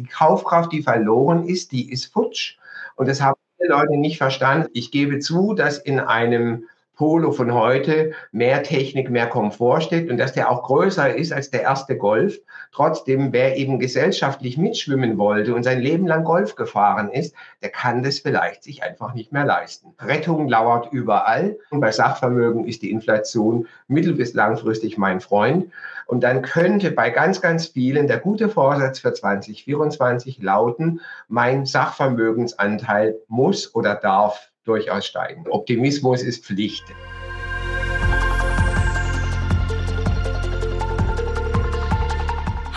Die Kaufkraft, die verloren ist, die ist futsch. Und das haben viele Leute nicht verstanden. Ich gebe zu, dass in einem Polo von heute mehr Technik, mehr Komfort steckt und dass der auch größer ist als der erste Golf. Trotzdem, wer eben gesellschaftlich mitschwimmen wollte und sein Leben lang Golf gefahren ist, der kann das vielleicht sich einfach nicht mehr leisten. Rettung lauert überall und bei Sachvermögen ist die Inflation mittel- bis langfristig mein Freund. Und dann könnte bei ganz, ganz vielen der gute Vorsatz für 2024 lauten, mein Sachvermögensanteil muss oder darf durchaus steigen. Optimismus ist Pflicht.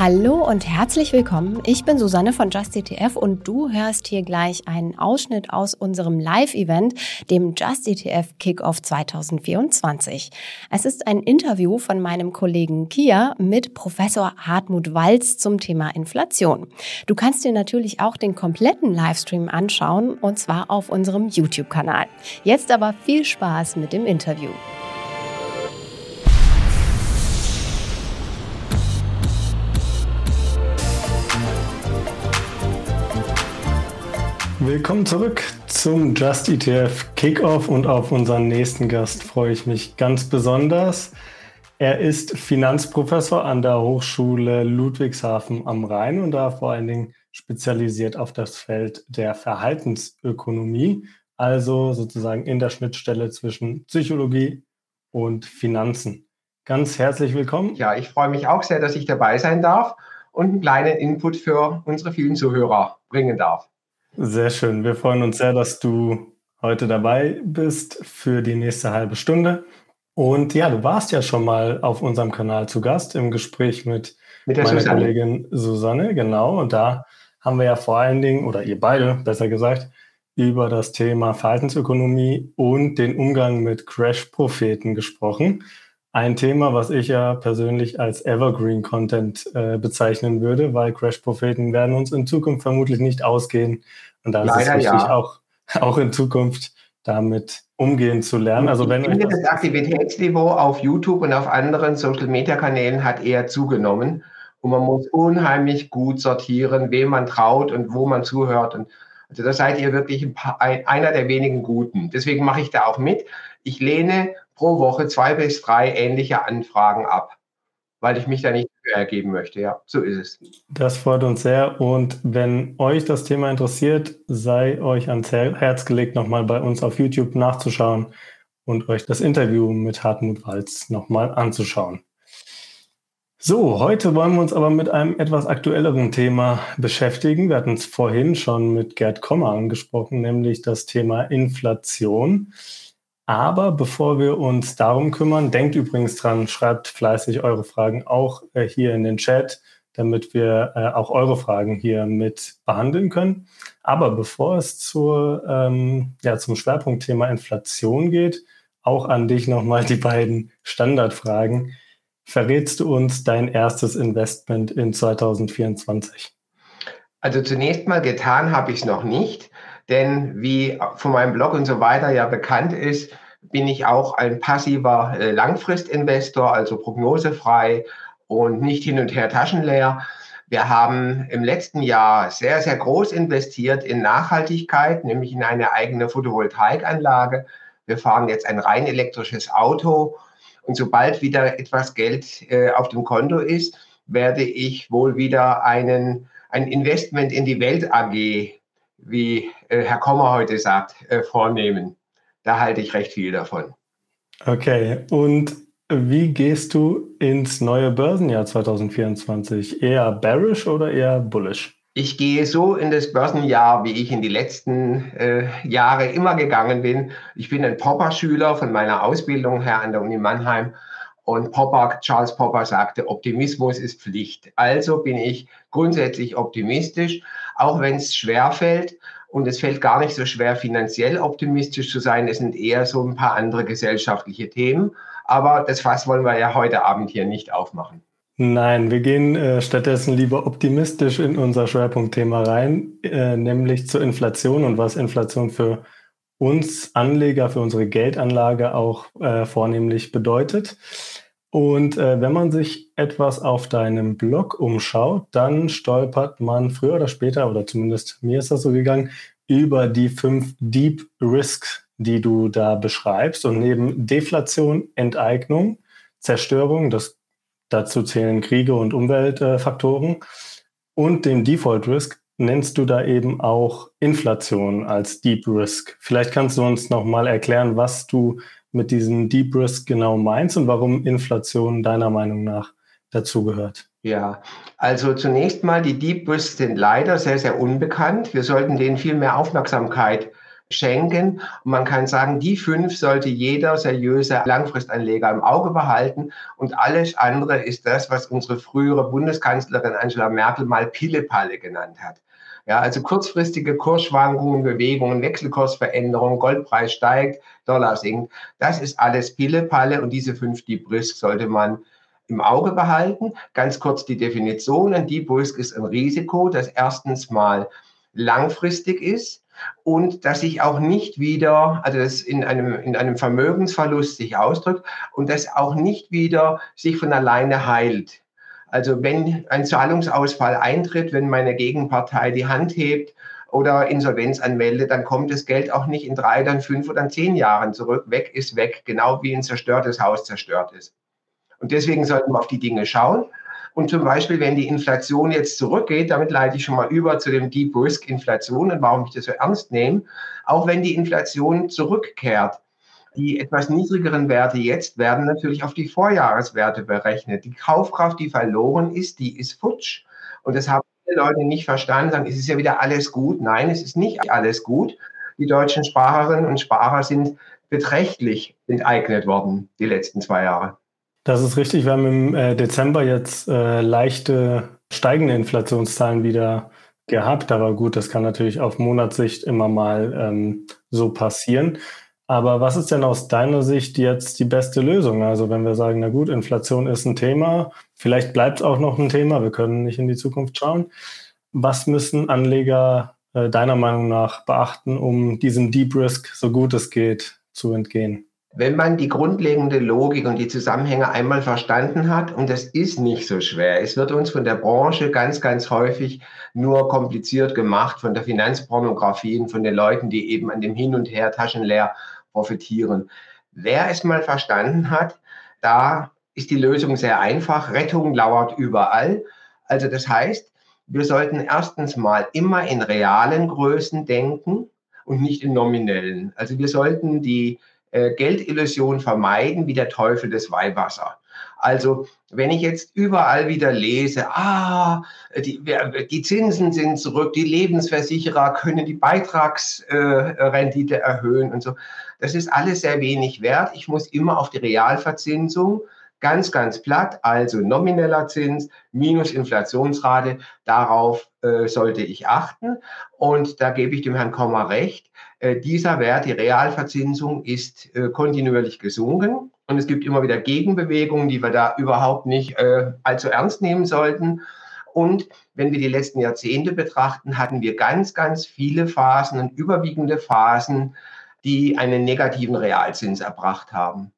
Hallo und herzlich willkommen. Ich bin Susanne von JustETF und du hörst hier gleich einen Ausschnitt aus unserem Live-Event, dem JustETF Kickoff 2024. Es ist ein Interview von meinem Kollegen Kia mit Professor Hartmut Walz zum Thema Inflation. Du kannst dir natürlich auch den kompletten Livestream anschauen und zwar auf unserem YouTube-Kanal. Jetzt aber viel Spaß mit dem Interview. Willkommen zurück zum Just ETF Kickoff und auf unseren nächsten Gast freue ich mich ganz besonders. Er ist Finanzprofessor an der Hochschule Ludwigshafen am Rhein und da vor allen Dingen spezialisiert auf das Feld der Verhaltensökonomie, also sozusagen in der Schnittstelle zwischen Psychologie und Finanzen. Ganz herzlich willkommen. Ja, ich freue mich auch sehr, dass ich dabei sein darf und einen kleinen Input für unsere vielen Zuhörer bringen darf. Sehr schön. Wir freuen uns sehr, dass du heute dabei bist für die nächste halbe Stunde. Und ja, du warst ja schon mal auf unserem Kanal zu Gast im Gespräch mit, mit meiner Susanne. Kollegin Susanne, genau. Und da haben wir ja vor allen Dingen, oder ihr beide, besser gesagt, über das Thema Verhaltensökonomie und den Umgang mit Crash-Propheten gesprochen. Ein Thema, was ich ja persönlich als Evergreen Content äh, bezeichnen würde, weil Crash-Propheten werden uns in Zukunft vermutlich nicht ausgehen. Und da ist es wichtig, ja. auch, auch in Zukunft damit umgehen zu lernen. Also wenn ich finde, das, Aktivitätsniveau auf YouTube und auf anderen Social-Media-Kanälen hat eher zugenommen. Und man muss unheimlich gut sortieren, wem man traut und wo man zuhört. Und also da seid ihr wirklich ein paar, ein, einer der wenigen Guten. Deswegen mache ich da auch mit. Ich lehne pro Woche zwei bis drei ähnliche Anfragen ab, weil ich mich da nicht ergeben möchte. Ja, so ist es. Das freut uns sehr. Und wenn euch das Thema interessiert, sei euch ans Herz gelegt, nochmal bei uns auf YouTube nachzuschauen und euch das Interview mit Hartmut Walz nochmal anzuschauen. So, heute wollen wir uns aber mit einem etwas aktuelleren Thema beschäftigen. Wir hatten es vorhin schon mit Gerd Kommer angesprochen, nämlich das Thema Inflation. Aber bevor wir uns darum kümmern, denkt übrigens dran, schreibt fleißig eure Fragen auch äh, hier in den Chat, damit wir äh, auch eure Fragen hier mit behandeln können. Aber bevor es zur, ähm, ja, zum Schwerpunktthema Inflation geht, auch an dich nochmal die beiden Standardfragen. Verrätst du uns dein erstes Investment in 2024? Also zunächst mal getan habe ich es noch nicht. Denn wie von meinem Blog und so weiter ja bekannt ist, bin ich auch ein passiver äh, Langfristinvestor, also prognosefrei und nicht hin und her taschenleer. Wir haben im letzten Jahr sehr, sehr groß investiert in Nachhaltigkeit, nämlich in eine eigene Photovoltaikanlage. Wir fahren jetzt ein rein elektrisches Auto. Und sobald wieder etwas Geld äh, auf dem Konto ist, werde ich wohl wieder einen, ein Investment in die Welt AG wie äh, Herr Kommer heute sagt, äh, vornehmen. Da halte ich recht viel davon. Okay, und wie gehst du ins neue Börsenjahr 2024? Eher bearish oder eher bullish? Ich gehe so in das Börsenjahr, wie ich in die letzten äh, Jahre immer gegangen bin. Ich bin ein Popper-Schüler von meiner Ausbildung her an der Uni Mannheim. Und Popper, Charles Popper sagte, Optimismus ist Pflicht. Also bin ich grundsätzlich optimistisch auch wenn es schwer fällt. Und es fällt gar nicht so schwer, finanziell optimistisch zu sein. Es sind eher so ein paar andere gesellschaftliche Themen. Aber das Fass wollen wir ja heute Abend hier nicht aufmachen. Nein, wir gehen äh, stattdessen lieber optimistisch in unser Schwerpunktthema rein, äh, nämlich zur Inflation und was Inflation für uns Anleger, für unsere Geldanlage auch äh, vornehmlich bedeutet. Und äh, wenn man sich etwas auf deinem Blog umschaut, dann stolpert man früher oder später, oder zumindest mir ist das so gegangen, über die fünf Deep Risks, die du da beschreibst. Und neben Deflation, Enteignung, Zerstörung, das, dazu zählen Kriege und Umweltfaktoren, und dem Default Risk nennst du da eben auch Inflation als Deep Risk. Vielleicht kannst du uns nochmal erklären, was du mit diesem Deep Risk genau meinst und warum Inflation deiner Meinung nach dazugehört. Ja, also zunächst mal, die Deep Risks sind leider sehr, sehr unbekannt. Wir sollten denen viel mehr Aufmerksamkeit schenken. Und man kann sagen, die fünf sollte jeder seriöse Langfristanleger im Auge behalten. Und alles andere ist das, was unsere frühere Bundeskanzlerin Angela Merkel mal Pillepalle genannt hat. Ja, also kurzfristige Kursschwankungen, Bewegungen, Wechselkursveränderungen, Goldpreis steigt, Dollar sinkt. Das ist alles Pillepalle und diese fünf Deep Risk sollte man im Auge behalten. Ganz kurz die Definition. Ein Deep Risk ist ein Risiko, das erstens mal langfristig ist und dass sich auch nicht wieder, also das in einem, in einem Vermögensverlust sich ausdrückt und das auch nicht wieder sich von alleine heilt. Also wenn ein Zahlungsausfall eintritt, wenn meine Gegenpartei die Hand hebt oder Insolvenz anmeldet, dann kommt das Geld auch nicht in drei, dann fünf oder zehn Jahren zurück. Weg ist weg, genau wie ein zerstörtes Haus zerstört ist. Und deswegen sollten wir auf die Dinge schauen. Und zum Beispiel, wenn die Inflation jetzt zurückgeht, damit leite ich schon mal über zu dem Deep Risk Inflation und warum ich das so ernst nehme. Auch wenn die Inflation zurückkehrt, die etwas niedrigeren Werte jetzt werden natürlich auf die Vorjahreswerte berechnet. Die Kaufkraft, die verloren ist, die ist futsch. Und das haben viele Leute nicht verstanden, sagen, es ist ja wieder alles gut. Nein, es ist nicht alles gut. Die deutschen Sparerinnen und Sparer sind beträchtlich enteignet worden die letzten zwei Jahre. Das ist richtig. Wir haben im äh, Dezember jetzt äh, leichte steigende Inflationszahlen wieder gehabt. Aber gut, das kann natürlich auf Monatssicht immer mal ähm, so passieren. Aber was ist denn aus deiner Sicht jetzt die beste Lösung? Also wenn wir sagen, na gut, Inflation ist ein Thema, vielleicht bleibt es auch noch ein Thema, wir können nicht in die Zukunft schauen. Was müssen Anleger äh, deiner Meinung nach beachten, um diesem Deep Risk so gut es geht zu entgehen? Wenn man die grundlegende Logik und die Zusammenhänge einmal verstanden hat, und das ist nicht so schwer, es wird uns von der Branche ganz, ganz häufig nur kompliziert gemacht, von der Finanzpornografie und von den Leuten, die eben an dem Hin und Her taschenleer profitieren. Wer es mal verstanden hat, da ist die Lösung sehr einfach. Rettung lauert überall. Also das heißt, wir sollten erstens mal immer in realen Größen denken und nicht in nominellen. Also wir sollten die äh, Geldillusion vermeiden wie der Teufel des Weihwasser. Also wenn ich jetzt überall wieder lese, ah, die, die Zinsen sind zurück, die Lebensversicherer können die Beitragsrendite äh, erhöhen und so, das ist alles sehr wenig wert. Ich muss immer auf die Realverzinsung ganz, ganz platt, also nomineller Zins minus Inflationsrate, darauf äh, sollte ich achten. Und da gebe ich dem Herrn Kommer recht. Äh, dieser Wert, die Realverzinsung, ist äh, kontinuierlich gesunken. Und es gibt immer wieder Gegenbewegungen, die wir da überhaupt nicht äh, allzu ernst nehmen sollten. Und wenn wir die letzten Jahrzehnte betrachten, hatten wir ganz, ganz viele Phasen und überwiegende Phasen, die einen negativen Realzins erbracht haben.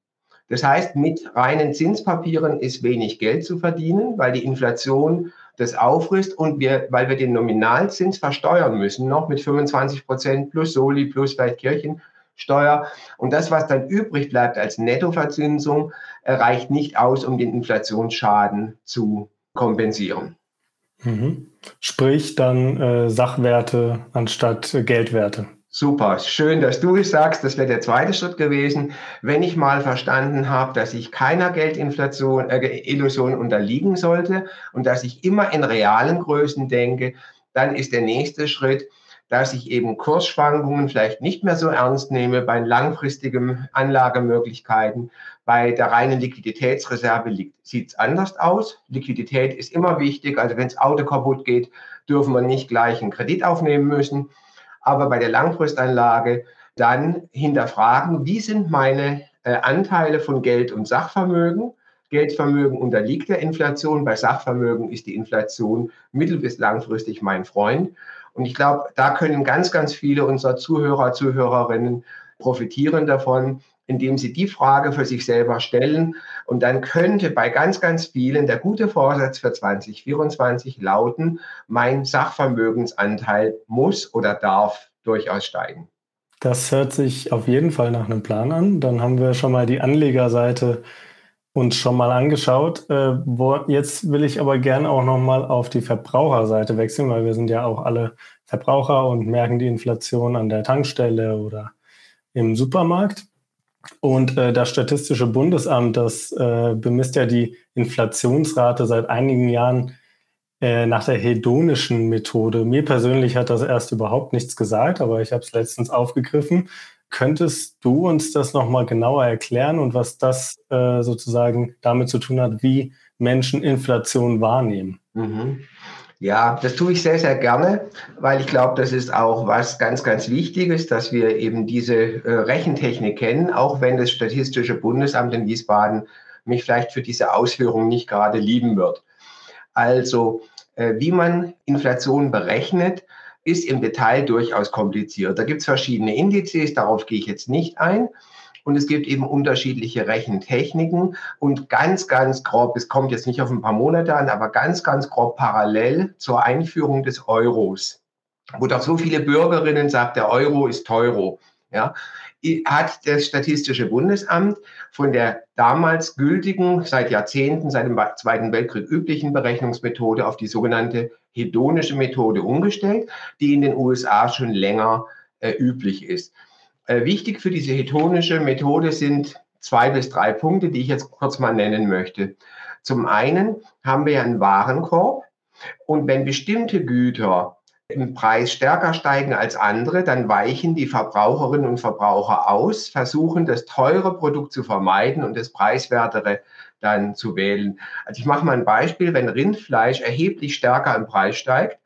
Das heißt, mit reinen Zinspapieren ist wenig Geld zu verdienen, weil die Inflation das auffrisst und wir, weil wir den Nominalzins versteuern müssen, noch mit 25 Prozent plus Soli plus vielleicht Kirchensteuer. Und das, was dann übrig bleibt als Nettoverzinsung, reicht nicht aus, um den Inflationsschaden zu kompensieren. Mhm. Sprich dann äh, Sachwerte anstatt Geldwerte. Super, schön, dass du es sagst. Das wäre der zweite Schritt gewesen. Wenn ich mal verstanden habe, dass ich keiner Geldinflation, äh, Illusion unterliegen sollte und dass ich immer in realen Größen denke, dann ist der nächste Schritt, dass ich eben Kursschwankungen vielleicht nicht mehr so ernst nehme bei langfristigen Anlagemöglichkeiten. Bei der reinen Liquiditätsreserve sieht es anders aus. Liquidität ist immer wichtig. Also wenn das Auto kaputt geht, dürfen wir nicht gleich einen Kredit aufnehmen müssen aber bei der Langfristanlage dann hinterfragen, wie sind meine äh, Anteile von Geld und Sachvermögen. Geldvermögen unterliegt der Inflation, bei Sachvermögen ist die Inflation mittel- bis langfristig mein Freund. Und ich glaube, da können ganz, ganz viele unserer Zuhörer, Zuhörerinnen profitieren davon, indem Sie die Frage für sich selber stellen. Und dann könnte bei ganz, ganz vielen der gute Vorsatz für 2024 lauten, mein Sachvermögensanteil muss oder darf durchaus steigen. Das hört sich auf jeden Fall nach einem Plan an. Dann haben wir schon mal die Anlegerseite uns schon mal angeschaut. Äh, jetzt will ich aber gerne auch noch mal auf die Verbraucherseite wechseln, weil wir sind ja auch alle Verbraucher und merken die Inflation an der Tankstelle oder im Supermarkt. Und äh, das Statistische Bundesamt, das äh, bemisst ja die Inflationsrate seit einigen Jahren äh, nach der hedonischen Methode. Mir persönlich hat das erst überhaupt nichts gesagt, aber ich habe es letztens aufgegriffen. Könntest du uns das nochmal genauer erklären und was das äh, sozusagen damit zu tun hat, wie Menschen Inflation wahrnehmen? Mhm. Ja, das tue ich sehr, sehr gerne, weil ich glaube, das ist auch was ganz, ganz Wichtiges, dass wir eben diese äh, Rechentechnik kennen, auch wenn das Statistische Bundesamt in Wiesbaden mich vielleicht für diese Ausführung nicht gerade lieben wird. Also, äh, wie man Inflation berechnet, ist im Detail durchaus kompliziert. Da gibt es verschiedene Indizes, darauf gehe ich jetzt nicht ein. Und es gibt eben unterschiedliche Rechentechniken und ganz, ganz grob, es kommt jetzt nicht auf ein paar Monate an, aber ganz, ganz grob parallel zur Einführung des Euros, wo doch so viele Bürgerinnen sagt, der Euro ist Teuro. Ja, hat das Statistische Bundesamt von der damals gültigen, seit Jahrzehnten, seit dem Zweiten Weltkrieg üblichen Berechnungsmethode auf die sogenannte hedonische Methode umgestellt, die in den USA schon länger äh, üblich ist. Äh, wichtig für diese hedonische Methode sind zwei bis drei Punkte, die ich jetzt kurz mal nennen möchte. Zum einen haben wir einen Warenkorb und wenn bestimmte Güter im Preis stärker steigen als andere, dann weichen die Verbraucherinnen und Verbraucher aus, versuchen das teure Produkt zu vermeiden und das preiswertere dann zu wählen. Also ich mache mal ein Beispiel, wenn Rindfleisch erheblich stärker im Preis steigt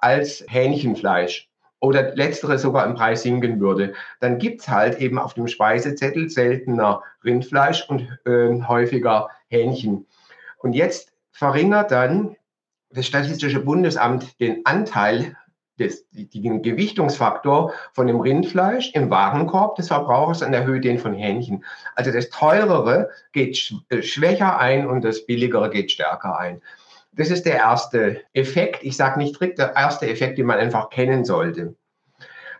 als Hähnchenfleisch oder letztere sogar im Preis sinken würde, dann gibt es halt eben auf dem Speisezettel seltener Rindfleisch und äh, häufiger Hähnchen. Und jetzt verringert dann das Statistische Bundesamt den Anteil des, den Gewichtungsfaktor von dem Rindfleisch im Warenkorb des Verbrauchers und erhöht den von Hähnchen. Also das teurere geht äh, schwächer ein und das billigere geht stärker ein. Das ist der erste Effekt. Ich sage nicht strikt der erste Effekt, den man einfach kennen sollte.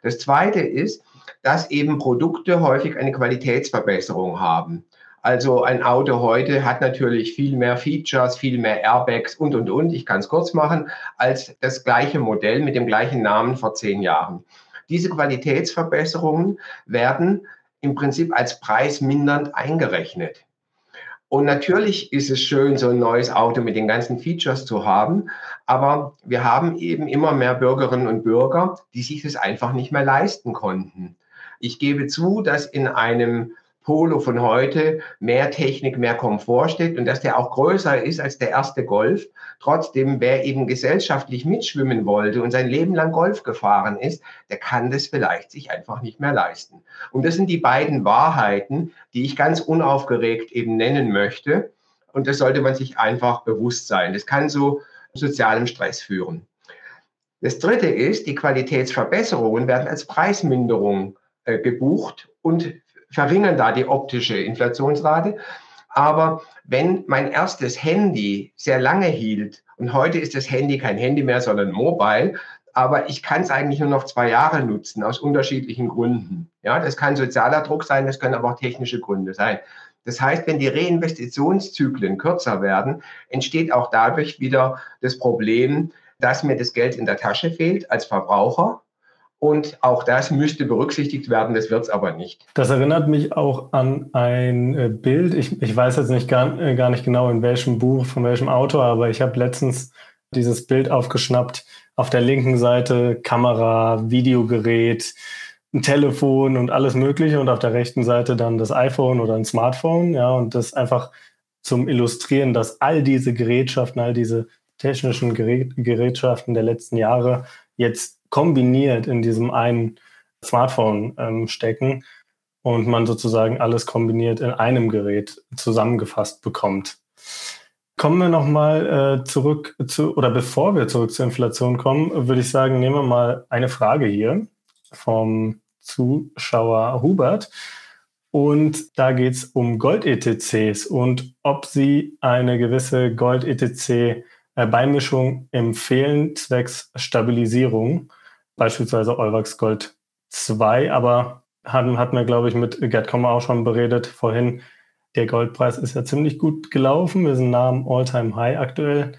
Das zweite ist, dass eben Produkte häufig eine Qualitätsverbesserung haben. Also ein Auto heute hat natürlich viel mehr Features, viel mehr Airbags und, und, und, ich kann es kurz machen, als das gleiche Modell mit dem gleichen Namen vor zehn Jahren. Diese Qualitätsverbesserungen werden im Prinzip als preismindernd eingerechnet. Und natürlich ist es schön, so ein neues Auto mit den ganzen Features zu haben, aber wir haben eben immer mehr Bürgerinnen und Bürger, die sich das einfach nicht mehr leisten konnten. Ich gebe zu, dass in einem Polo von heute mehr Technik, mehr Komfort steckt und dass der auch größer ist als der erste Golf. Trotzdem, wer eben gesellschaftlich mitschwimmen wollte und sein Leben lang Golf gefahren ist, der kann das vielleicht sich einfach nicht mehr leisten. Und das sind die beiden Wahrheiten, die ich ganz unaufgeregt eben nennen möchte. Und das sollte man sich einfach bewusst sein. Das kann zu sozialem Stress führen. Das dritte ist, die Qualitätsverbesserungen werden als Preisminderung äh, gebucht und verringern da die optische Inflationsrate. Aber wenn mein erstes Handy sehr lange hielt und heute ist das Handy kein Handy mehr, sondern Mobile, aber ich kann es eigentlich nur noch zwei Jahre nutzen aus unterschiedlichen Gründen. Ja, das kann sozialer Druck sein, das können aber auch technische Gründe sein. Das heißt, wenn die Reinvestitionszyklen kürzer werden, entsteht auch dadurch wieder das Problem, dass mir das Geld in der Tasche fehlt als Verbraucher und auch das müsste berücksichtigt werden, das wird es aber nicht. Das erinnert mich auch an ein äh, Bild. Ich, ich weiß jetzt nicht gar, äh, gar nicht genau, in welchem Buch, von welchem Autor, aber ich habe letztens dieses Bild aufgeschnappt. Auf der linken Seite Kamera, Videogerät, ein Telefon und alles Mögliche und auf der rechten Seite dann das iPhone oder ein Smartphone. Ja, und das einfach zum Illustrieren, dass all diese Gerätschaften, all diese technischen Gerät, Gerätschaften der letzten Jahre jetzt kombiniert in diesem einen Smartphone ähm, stecken und man sozusagen alles kombiniert in einem Gerät zusammengefasst bekommt. Kommen wir nochmal äh, zurück zu, oder bevor wir zurück zur Inflation kommen, würde ich sagen, nehmen wir mal eine Frage hier vom Zuschauer Hubert. Und da geht es um Gold-ETCs und ob Sie eine gewisse Gold-ETC-Beimischung empfehlen, zwecks Stabilisierung, beispielsweise Euwax Gold 2. Aber hatten, hatten wir, glaube ich, mit Gerd Kommer auch schon beredet vorhin. Der Goldpreis ist ja ziemlich gut gelaufen. Wir sind nah am All-Time-High aktuell.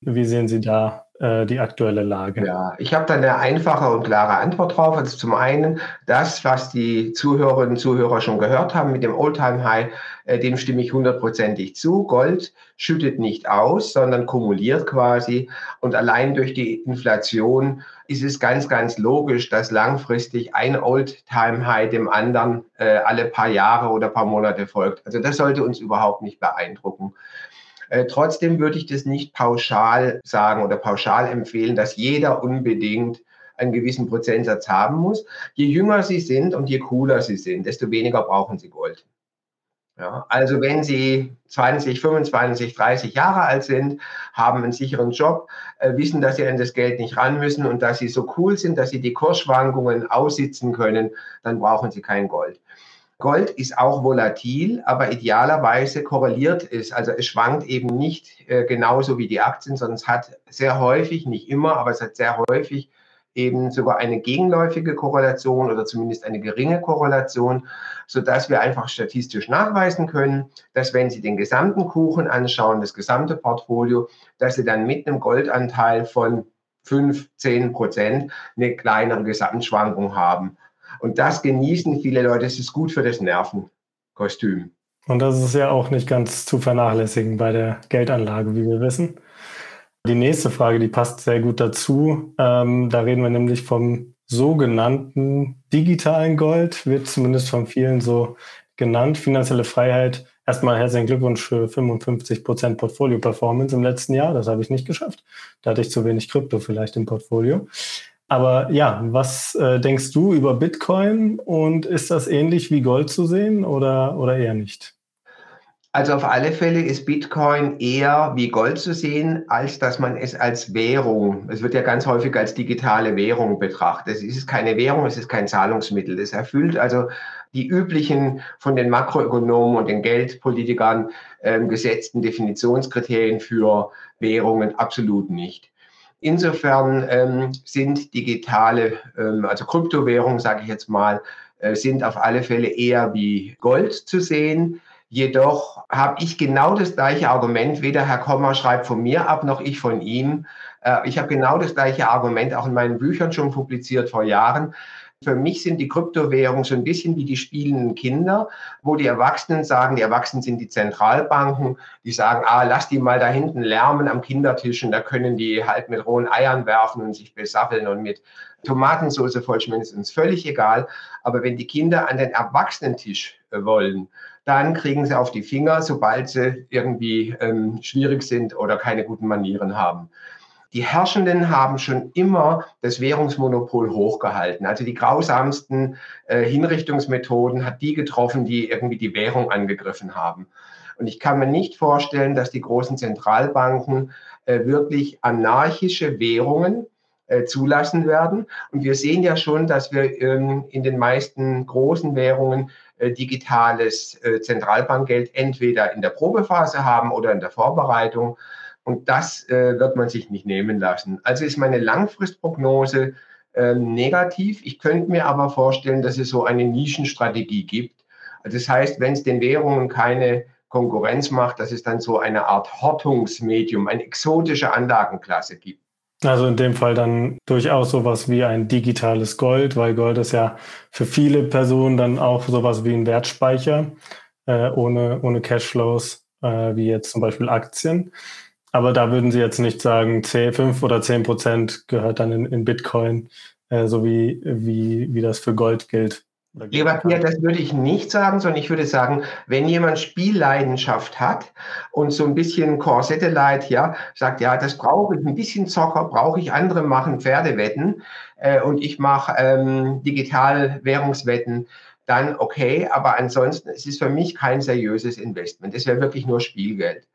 Wie sehen Sie da die aktuelle Lage? Ja, ich habe da eine einfache und klare Antwort drauf. Also zum einen, das, was die Zuhörerinnen und Zuhörer schon gehört haben mit dem All-Time-High, äh, dem stimme ich hundertprozentig zu. Gold schüttet nicht aus, sondern kumuliert quasi. Und allein durch die Inflation ist es ganz, ganz logisch, dass langfristig ein All-Time-High dem anderen äh, alle paar Jahre oder paar Monate folgt. Also das sollte uns überhaupt nicht beeindrucken. Äh, trotzdem würde ich das nicht pauschal sagen oder pauschal empfehlen, dass jeder unbedingt einen gewissen Prozentsatz haben muss. Je jünger Sie sind und je cooler Sie sind, desto weniger brauchen Sie Gold. Ja, also wenn Sie 20, 25, 30 Jahre alt sind, haben einen sicheren Job, äh, wissen, dass Sie an das Geld nicht ran müssen und dass Sie so cool sind, dass Sie die Kursschwankungen aussitzen können, dann brauchen Sie kein Gold. Gold ist auch volatil, aber idealerweise korreliert es. Also es schwankt eben nicht äh, genauso wie die Aktien, sondern es hat sehr häufig, nicht immer, aber es hat sehr häufig eben sogar eine gegenläufige Korrelation oder zumindest eine geringe Korrelation, sodass wir einfach statistisch nachweisen können, dass wenn Sie den gesamten Kuchen anschauen, das gesamte Portfolio, dass Sie dann mit einem Goldanteil von 5, 10 Prozent eine kleinere Gesamtschwankung haben. Und das genießen viele Leute. Es ist gut für das Nervenkostüm. Und das ist ja auch nicht ganz zu vernachlässigen bei der Geldanlage, wie wir wissen. Die nächste Frage, die passt sehr gut dazu. Ähm, da reden wir nämlich vom sogenannten digitalen Gold, wird zumindest von vielen so genannt. Finanzielle Freiheit. Erstmal herzlichen Glückwunsch für 55 Prozent Portfolio-Performance im letzten Jahr. Das habe ich nicht geschafft. Da hatte ich zu wenig Krypto vielleicht im Portfolio. Aber ja, was äh, denkst du über Bitcoin und ist das ähnlich wie Gold zu sehen oder, oder eher nicht? Also auf alle Fälle ist Bitcoin eher wie Gold zu sehen, als dass man es als Währung, es wird ja ganz häufig als digitale Währung betrachtet. Es ist keine Währung, es ist kein Zahlungsmittel. Es erfüllt also die üblichen von den Makroökonomen und den Geldpolitikern äh, gesetzten Definitionskriterien für Währungen absolut nicht. Insofern ähm, sind digitale, ähm, also Kryptowährungen, sage ich jetzt mal, äh, sind auf alle Fälle eher wie Gold zu sehen. Jedoch habe ich genau das gleiche Argument, weder Herr Kommer schreibt von mir ab, noch ich von ihm. Äh, ich habe genau das gleiche Argument auch in meinen Büchern schon publiziert vor Jahren. Für mich sind die Kryptowährungen so ein bisschen wie die spielenden Kinder, wo die Erwachsenen sagen, die Erwachsenen sind die Zentralbanken, die sagen, ah, lass die mal da hinten lärmen am Kindertisch und da können die halt mit rohen Eiern werfen und sich besaffeln und mit Tomatensauce vollschmelzen, ist völlig egal. Aber wenn die Kinder an den Erwachsenentisch äh, wollen, dann kriegen sie auf die Finger, sobald sie irgendwie ähm, schwierig sind oder keine guten Manieren haben. Die Herrschenden haben schon immer das Währungsmonopol hochgehalten. Also die grausamsten äh, Hinrichtungsmethoden hat die getroffen, die irgendwie die Währung angegriffen haben. Und ich kann mir nicht vorstellen, dass die großen Zentralbanken äh, wirklich anarchische Währungen äh, zulassen werden. Und wir sehen ja schon, dass wir ähm, in den meisten großen Währungen äh, digitales äh, Zentralbankgeld entweder in der Probephase haben oder in der Vorbereitung. Und das äh, wird man sich nicht nehmen lassen. Also ist meine Langfristprognose äh, negativ. Ich könnte mir aber vorstellen, dass es so eine Nischenstrategie gibt. Also das heißt, wenn es den Währungen keine Konkurrenz macht, dass es dann so eine Art Hortungsmedium, eine exotische Anlagenklasse gibt. Also in dem Fall dann durchaus sowas wie ein digitales Gold, weil Gold ist ja für viele Personen dann auch sowas wie ein Wertspeicher äh, ohne, ohne Cashflows, äh, wie jetzt zum Beispiel Aktien. Aber da würden Sie jetzt nicht sagen, 10, 5 oder 10 Prozent gehört dann in, in Bitcoin, äh, so wie, wie, wie das für Gold gilt. Lieber Pierre, das würde ich nicht sagen, sondern ich würde sagen, wenn jemand Spielleidenschaft hat und so ein bisschen Satellite, ja, sagt, ja, das brauche ich, ein bisschen Zocker brauche ich, andere machen Pferdewetten äh, und ich mache ähm, digital Währungswetten, dann okay, aber ansonsten es ist für mich kein seriöses Investment. Das wäre wirklich nur Spielgeld.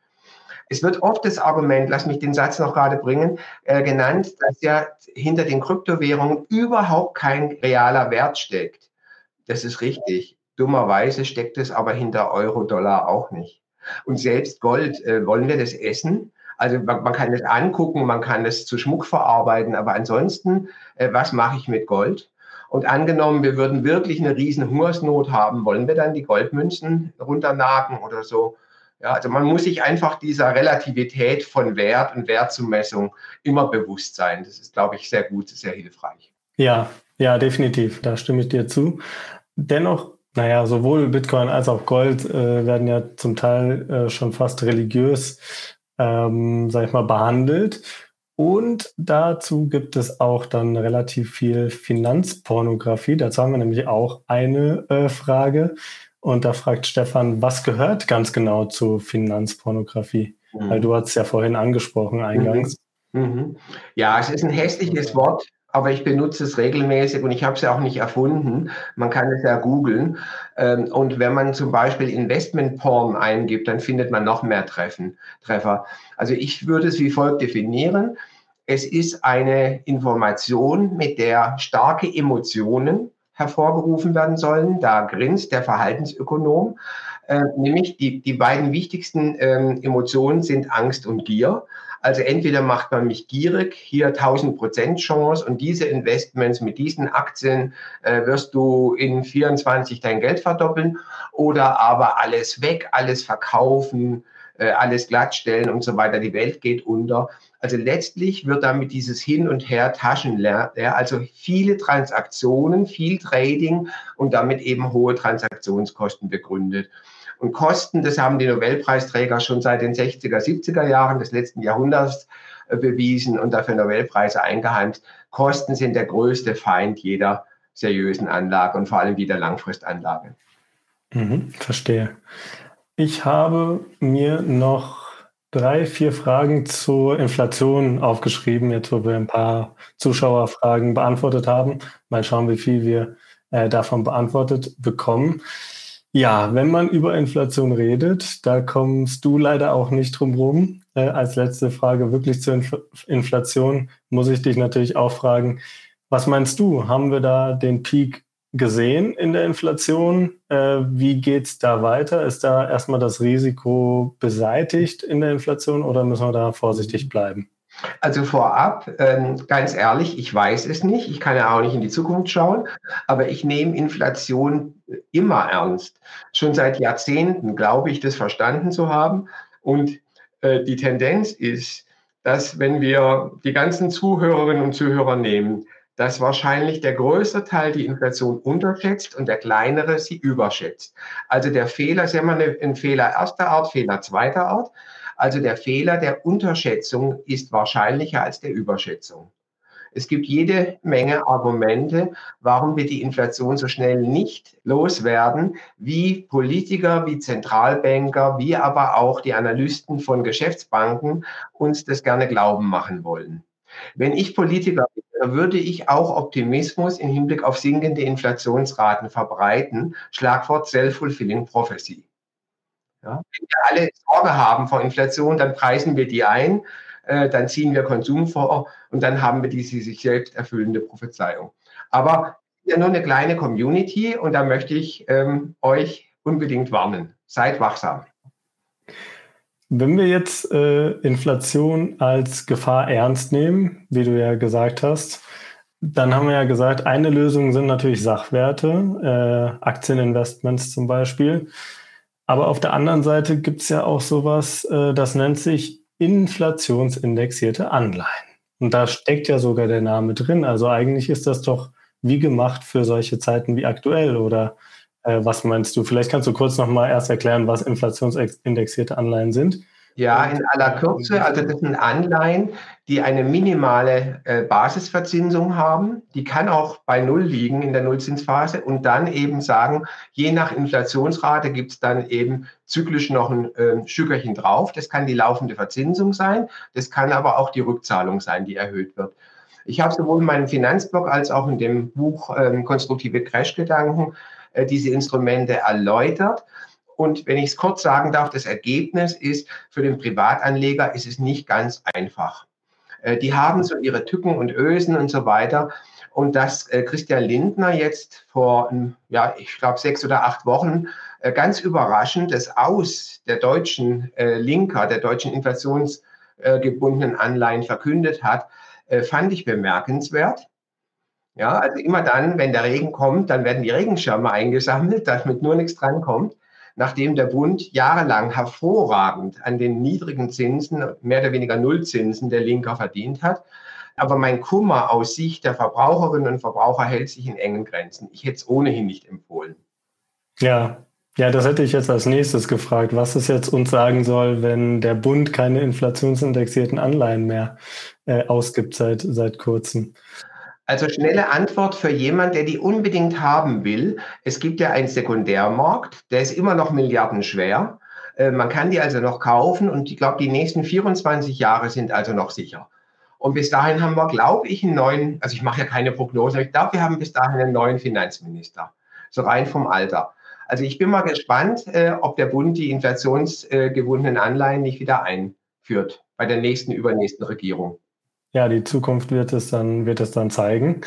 Es wird oft das Argument, lass mich den Satz noch gerade bringen, äh, genannt, dass ja hinter den Kryptowährungen überhaupt kein realer Wert steckt. Das ist richtig. Dummerweise steckt es aber hinter Euro-Dollar auch nicht. Und selbst Gold, äh, wollen wir das essen? Also man, man, kann es angucken, man kann es zu Schmuck verarbeiten, aber ansonsten, äh, was mache ich mit Gold? Und angenommen, wir würden wirklich eine riesen Hungersnot haben, wollen wir dann die Goldmünzen runternagen oder so? Ja, also man muss sich einfach dieser Relativität von Wert und Wertzumessung immer bewusst sein. Das ist, glaube ich, sehr gut, sehr hilfreich. Ja, ja, definitiv. Da stimme ich dir zu. Dennoch, naja, sowohl Bitcoin als auch Gold äh, werden ja zum Teil äh, schon fast religiös, ähm, sag ich mal, behandelt. Und dazu gibt es auch dann relativ viel Finanzpornografie. Dazu haben wir nämlich auch eine äh, Frage. Und da fragt Stefan, was gehört ganz genau zu Finanzpornografie? Mhm. Weil du hast es ja vorhin angesprochen eingangs. Mhm. Mhm. Ja, es ist ein hässliches Wort, aber ich benutze es regelmäßig und ich habe es ja auch nicht erfunden. Man kann es ja googeln. Ähm, und wenn man zum Beispiel Investmentporn eingibt, dann findet man noch mehr Treffen, Treffer. Also ich würde es wie folgt definieren. Es ist eine Information, mit der starke Emotionen hervorgerufen werden sollen. Da grinst der Verhaltensökonom. Äh, nämlich die, die beiden wichtigsten ähm, Emotionen sind Angst und Gier. Also entweder macht man mich gierig, hier 1000 Prozent Chance und diese Investments mit diesen Aktien äh, wirst du in 24 dein Geld verdoppeln oder aber alles weg, alles verkaufen, äh, alles glattstellen und so weiter. Die Welt geht unter. Also letztlich wird damit dieses Hin und Her Taschenlernen, ja, also viele Transaktionen, viel Trading und damit eben hohe Transaktionskosten begründet. Und Kosten, das haben die Nobelpreisträger schon seit den 60er, 70er Jahren des letzten Jahrhunderts äh, bewiesen und dafür Nobelpreise eingeheimst. Kosten sind der größte Feind jeder seriösen Anlage und vor allem jeder Langfristanlage. Mhm, verstehe. Ich habe mir noch drei, vier Fragen zur Inflation aufgeschrieben, jetzt wo wir ein paar Zuschauerfragen beantwortet haben. Mal schauen, wie viel wir äh, davon beantwortet bekommen. Ja, wenn man über Inflation redet, da kommst du leider auch nicht drum rum. Äh, als letzte Frage wirklich zur Infl Inflation muss ich dich natürlich auch fragen, was meinst du? Haben wir da den Peak gesehen in der Inflation. Äh, wie geht es da weiter? Ist da erstmal das Risiko beseitigt in der Inflation oder müssen wir da vorsichtig bleiben? Also vorab, ähm, ganz ehrlich, ich weiß es nicht. Ich kann ja auch nicht in die Zukunft schauen, aber ich nehme Inflation immer ernst. Schon seit Jahrzehnten glaube ich, das verstanden zu haben. Und äh, die Tendenz ist, dass wenn wir die ganzen Zuhörerinnen und Zuhörer nehmen, dass wahrscheinlich der größte Teil die Inflation unterschätzt und der kleinere sie überschätzt. Also der Fehler ist ja immer ein Fehler erster Art, Fehler zweiter Art. Also der Fehler der Unterschätzung ist wahrscheinlicher als der Überschätzung. Es gibt jede Menge Argumente, warum wir die Inflation so schnell nicht loswerden, wie Politiker, wie Zentralbanker, wie aber auch die Analysten von Geschäftsbanken uns das gerne glauben machen wollen. Wenn ich Politiker bin, würde ich auch Optimismus im Hinblick auf sinkende Inflationsraten verbreiten. Schlagwort Self-Fulfilling Prophecy. Ja, wenn wir alle Sorge haben vor Inflation, dann preisen wir die ein, äh, dann ziehen wir Konsum vor und dann haben wir diese sich selbst erfüllende Prophezeiung. Aber ja nur eine kleine Community und da möchte ich ähm, euch unbedingt warnen. Seid wachsam. Wenn wir jetzt äh, Inflation als Gefahr ernst nehmen, wie du ja gesagt hast, dann haben wir ja gesagt, eine Lösung sind natürlich Sachwerte, äh, Aktieninvestments zum Beispiel. Aber auf der anderen Seite gibt es ja auch sowas, äh, das nennt sich inflationsindexierte Anleihen. Und da steckt ja sogar der Name drin. Also eigentlich ist das doch wie gemacht für solche Zeiten wie aktuell oder äh, was meinst du? Vielleicht kannst du kurz noch mal erst erklären, was inflationsindexierte Anleihen sind. Ja, in aller Kürze. Also das sind Anleihen, die eine minimale äh, Basisverzinsung haben. Die kann auch bei Null liegen in der Nullzinsphase und dann eben sagen, je nach Inflationsrate gibt es dann eben zyklisch noch ein äh, Schügerchen drauf. Das kann die laufende Verzinsung sein. Das kann aber auch die Rückzahlung sein, die erhöht wird. Ich habe sowohl in meinem Finanzblog als auch in dem Buch ähm, Konstruktive Crash-Gedanken äh, diese Instrumente erläutert. Und wenn ich es kurz sagen darf, das Ergebnis ist, für den Privatanleger ist es nicht ganz einfach. Äh, die haben so ihre Tücken und Ösen und so weiter. und dass äh, Christian Lindner jetzt vor, ja, ich glaube, sechs oder acht Wochen ganz überraschend das Aus der deutschen Linker, der deutschen inflationsgebundenen Anleihen verkündet hat, fand ich bemerkenswert. Ja, also immer dann, wenn der Regen kommt, dann werden die Regenschirme eingesammelt, damit nur nichts drankommt. Nachdem der Bund jahrelang hervorragend an den niedrigen Zinsen, mehr oder weniger Nullzinsen der Linker verdient hat, aber mein Kummer aus Sicht der Verbraucherinnen und Verbraucher hält sich in engen Grenzen. Ich hätte es ohnehin nicht empfohlen. Ja, ja, das hätte ich jetzt als nächstes gefragt, was es jetzt uns sagen soll, wenn der Bund keine inflationsindexierten Anleihen mehr äh, ausgibt seit, seit kurzem. Also schnelle Antwort für jemand, der die unbedingt haben will. Es gibt ja einen Sekundärmarkt, der ist immer noch milliardenschwer. Äh, man kann die also noch kaufen und ich glaube, die nächsten 24 Jahre sind also noch sicher. Und bis dahin haben wir, glaube ich, einen neuen, also ich mache ja keine Prognose, aber ich glaube, wir haben bis dahin einen neuen Finanzminister. So rein vom Alter. Also ich bin mal gespannt, äh, ob der Bund die inflationsgebundenen Anleihen nicht wieder einführt bei der nächsten, übernächsten Regierung. Ja, die Zukunft wird es dann, wird es dann zeigen.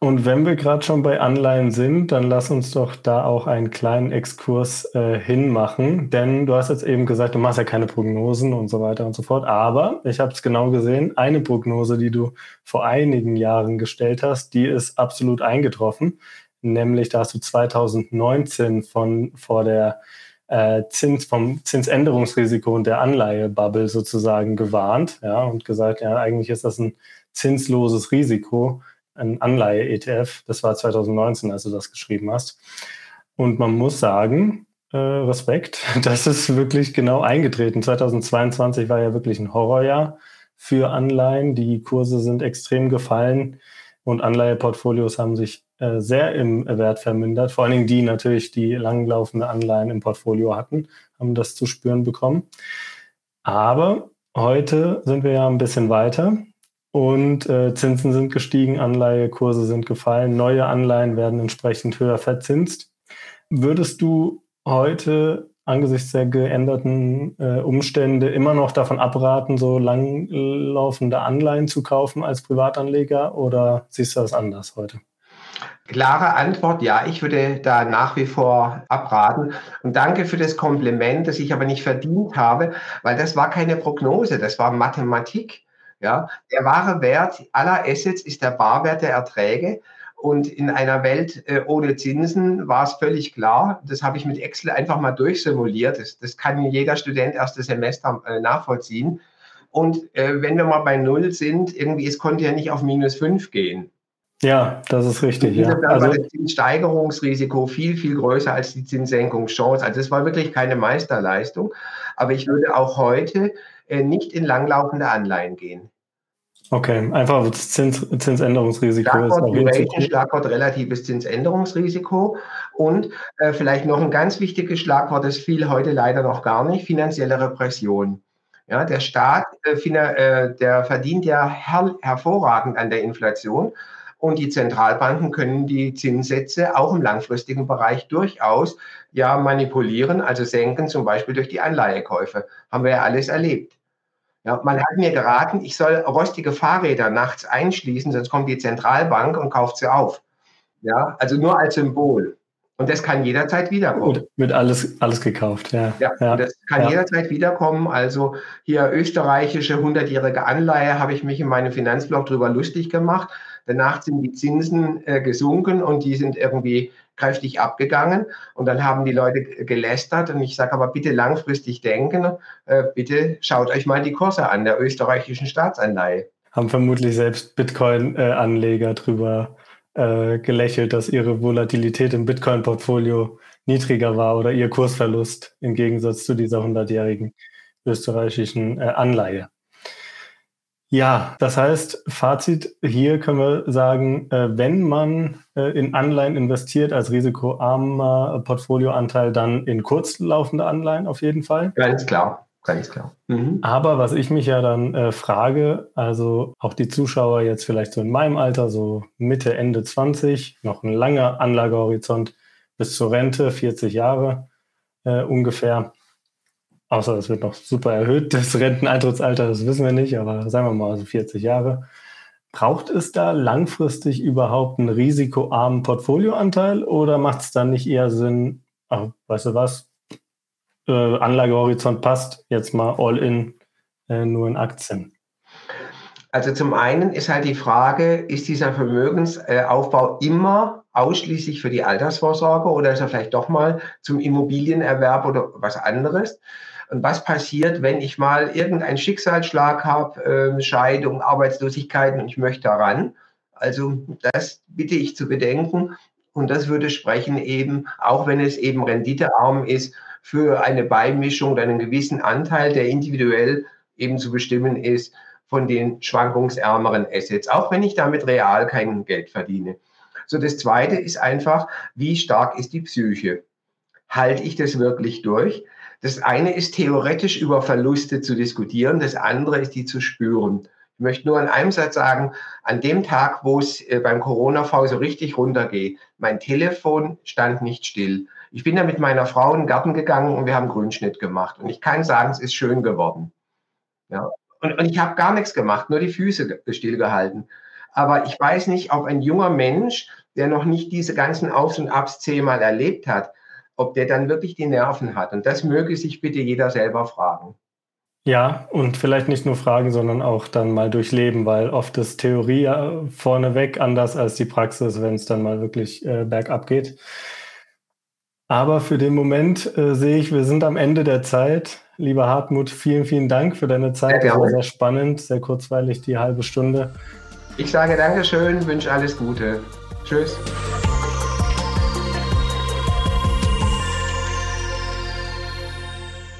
Und wenn wir gerade schon bei Anleihen sind, dann lass uns doch da auch einen kleinen Exkurs äh, hinmachen. Denn du hast jetzt eben gesagt, du machst ja keine Prognosen und so weiter und so fort. Aber ich habe es genau gesehen, eine Prognose, die du vor einigen Jahren gestellt hast, die ist absolut eingetroffen. Nämlich da hast du 2019 von vor der äh, Zins vom Zinsänderungsrisiko und der Anleihebubble sozusagen gewarnt, ja, und gesagt, ja, eigentlich ist das ein zinsloses Risiko ein Anleihe-ETF. Das war 2019, als du das geschrieben hast. Und man muss sagen, äh, Respekt, das ist wirklich genau eingetreten. 2022 war ja wirklich ein Horrorjahr für Anleihen. Die Kurse sind extrem gefallen und Anleiheportfolios haben sich äh, sehr im Wert vermindert. Vor allen Dingen die natürlich, die langlaufende Anleihen im Portfolio hatten, haben das zu spüren bekommen. Aber heute sind wir ja ein bisschen weiter. Und äh, Zinsen sind gestiegen, Anleihekurse sind gefallen, neue Anleihen werden entsprechend höher verzinst. Würdest du heute angesichts der geänderten äh, Umstände immer noch davon abraten, so langlaufende Anleihen zu kaufen als Privatanleger oder siehst du das anders heute? Klare Antwort, ja, ich würde da nach wie vor abraten. Und danke für das Kompliment, das ich aber nicht verdient habe, weil das war keine Prognose, das war Mathematik. Ja, der wahre Wert aller Assets ist der Barwert der Erträge. Und in einer Welt äh, ohne Zinsen war es völlig klar. Das habe ich mit Excel einfach mal durchsimuliert. Das, das kann jeder Student erstes Semester äh, nachvollziehen. Und äh, wenn wir mal bei Null sind, irgendwie, es konnte ja nicht auf minus fünf gehen. Ja, das ist richtig. Ja. Da also, war das Zinssteigerungsrisiko viel, viel größer als die Zinssenkungschance. Also es war wirklich keine Meisterleistung. Aber ich würde auch heute äh, nicht in langlaufende Anleihen gehen. Okay, einfach das Zins, Zinsänderungsrisiko. Schlagwort Duration, Schlagwort relatives Zinsänderungsrisiko und äh, vielleicht noch ein ganz wichtiges Schlagwort, das fiel heute leider noch gar nicht, finanzielle Repression. Ja, der Staat, äh, äh der verdient ja her hervorragend an der Inflation und die Zentralbanken können die Zinssätze auch im langfristigen Bereich durchaus ja manipulieren, also senken, zum Beispiel durch die Anleihekäufe. Haben wir ja alles erlebt. Ja, man hat mir geraten, ich soll rostige Fahrräder nachts einschließen, sonst kommt die Zentralbank und kauft sie auf. Ja, also nur als Symbol. Und das kann jederzeit wiederkommen. Und wird alles, alles gekauft, ja. Ja, ja. das kann ja. jederzeit wiederkommen. Also hier österreichische 100-jährige Anleihe habe ich mich in meinem Finanzblog drüber lustig gemacht. Danach sind die Zinsen äh, gesunken und die sind irgendwie kräftig abgegangen. Und dann haben die Leute gelästert. Und ich sage aber bitte langfristig denken. Äh, bitte schaut euch mal die Kurse an der österreichischen Staatsanleihe. Haben vermutlich selbst Bitcoin-Anleger drüber äh, gelächelt, dass ihre Volatilität im Bitcoin-Portfolio niedriger war oder ihr Kursverlust im Gegensatz zu dieser 100-jährigen österreichischen äh, Anleihe. Ja, das heißt, Fazit hier können wir sagen, äh, wenn man äh, in Anleihen investiert als risikoarmer Portfolioanteil, dann in kurzlaufende Anleihen auf jeden Fall. Ganz klar, ganz klar. Mhm. Aber was ich mich ja dann äh, frage, also auch die Zuschauer jetzt vielleicht so in meinem Alter, so Mitte, Ende 20, noch ein langer Anlagehorizont bis zur Rente, 40 Jahre äh, ungefähr. Außer es wird noch super erhöht, das Renteneintrittsalter, das wissen wir nicht, aber sagen wir mal so 40 Jahre. Braucht es da langfristig überhaupt einen risikoarmen Portfolioanteil oder macht es dann nicht eher Sinn, ach, weißt du was, äh, Anlagehorizont passt, jetzt mal all in, äh, nur in Aktien? Also zum einen ist halt die Frage, ist dieser Vermögensaufbau immer ausschließlich für die Altersvorsorge oder ist er vielleicht doch mal zum Immobilienerwerb oder was anderes? Und was passiert, wenn ich mal irgendeinen Schicksalsschlag habe, äh, Scheidung, Arbeitslosigkeit und ich möchte daran? Also das bitte ich zu bedenken. Und das würde sprechen eben, auch wenn es eben renditearm ist, für eine Beimischung oder einen gewissen Anteil, der individuell eben zu bestimmen ist von den schwankungsärmeren Assets, auch wenn ich damit real kein Geld verdiene. So, das zweite ist einfach, wie stark ist die Psyche? Halte ich das wirklich durch? Das eine ist theoretisch über Verluste zu diskutieren, das andere ist die zu spüren. Ich möchte nur in einem Satz sagen, an dem Tag, wo es äh, beim Corona-V so richtig runtergeht, mein Telefon stand nicht still. Ich bin da mit meiner Frau in den Garten gegangen und wir haben Grünschnitt gemacht. Und ich kann sagen, es ist schön geworden. Ja. Und, und ich habe gar nichts gemacht, nur die Füße stillgehalten. Aber ich weiß nicht, ob ein junger Mensch, der noch nicht diese ganzen Aufs und Abs zehnmal erlebt hat, ob der dann wirklich die Nerven hat. Und das möge sich bitte jeder selber fragen. Ja, und vielleicht nicht nur fragen, sondern auch dann mal durchleben, weil oft ist Theorie ja vorneweg anders als die Praxis, wenn es dann mal wirklich äh, bergab geht. Aber für den Moment äh, sehe ich, wir sind am Ende der Zeit. Lieber Hartmut, vielen, vielen Dank für deine Zeit. Sehr das war sehr spannend, sehr kurzweilig, die halbe Stunde. Ich sage Dankeschön, wünsche alles Gute. Tschüss.